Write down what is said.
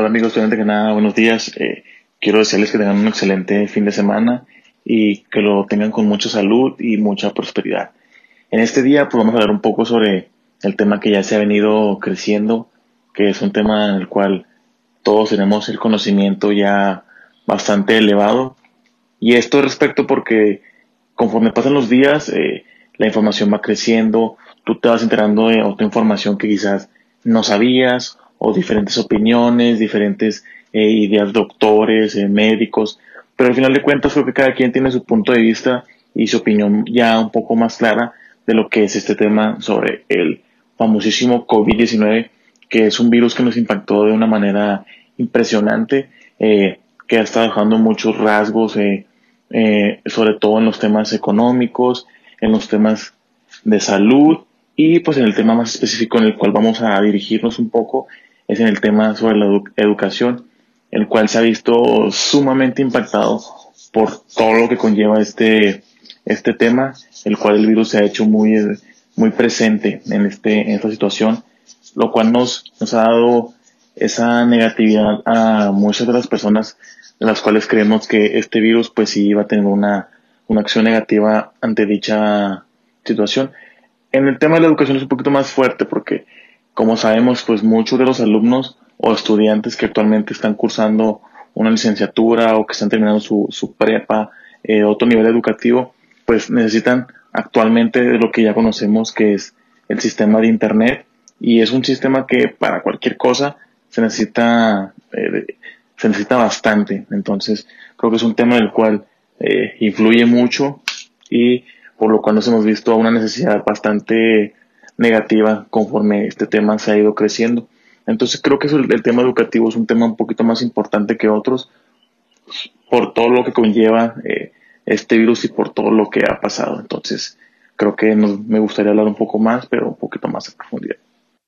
Hola amigos, estudiantes que nada, buenos días. Eh, quiero desearles que tengan un excelente fin de semana y que lo tengan con mucha salud y mucha prosperidad. En este día pues vamos a hablar un poco sobre el tema que ya se ha venido creciendo, que es un tema en el cual todos tenemos el conocimiento ya bastante elevado. Y esto respecto porque conforme pasan los días, eh, la información va creciendo, tú te vas enterando de otra información que quizás no sabías o diferentes opiniones, diferentes eh, ideas doctores, eh, médicos, pero al final de cuentas creo que cada quien tiene su punto de vista y su opinión ya un poco más clara de lo que es este tema sobre el famosísimo COVID-19, que es un virus que nos impactó de una manera impresionante, eh, que ha estado dejando muchos rasgos, sobre todo en los temas económicos, en los temas de salud y pues en el tema más específico en el cual vamos a dirigirnos un poco es en el tema sobre la educación, el cual se ha visto sumamente impactado por todo lo que conlleva este, este tema, el cual el virus se ha hecho muy, muy presente en, este, en esta situación, lo cual nos, nos ha dado esa negatividad a muchas de las personas las cuales creemos que este virus pues sí iba a tener una, una acción negativa ante dicha situación. En el tema de la educación es un poquito más fuerte porque como sabemos, pues muchos de los alumnos o estudiantes que actualmente están cursando una licenciatura o que están terminando su, su prepa, eh, otro nivel educativo, pues necesitan actualmente de lo que ya conocemos que es el sistema de Internet y es un sistema que para cualquier cosa se necesita, eh, se necesita bastante. Entonces creo que es un tema del cual eh, influye mucho y por lo cual nos hemos visto una necesidad bastante negativa conforme este tema se ha ido creciendo. Entonces creo que el, tema educativo es un tema un poquito más importante que otros por todo lo que conlleva eh, este virus y por todo lo que ha pasado. Entonces creo que me gustaría hablar un poco más, pero un poquito más a profundidad.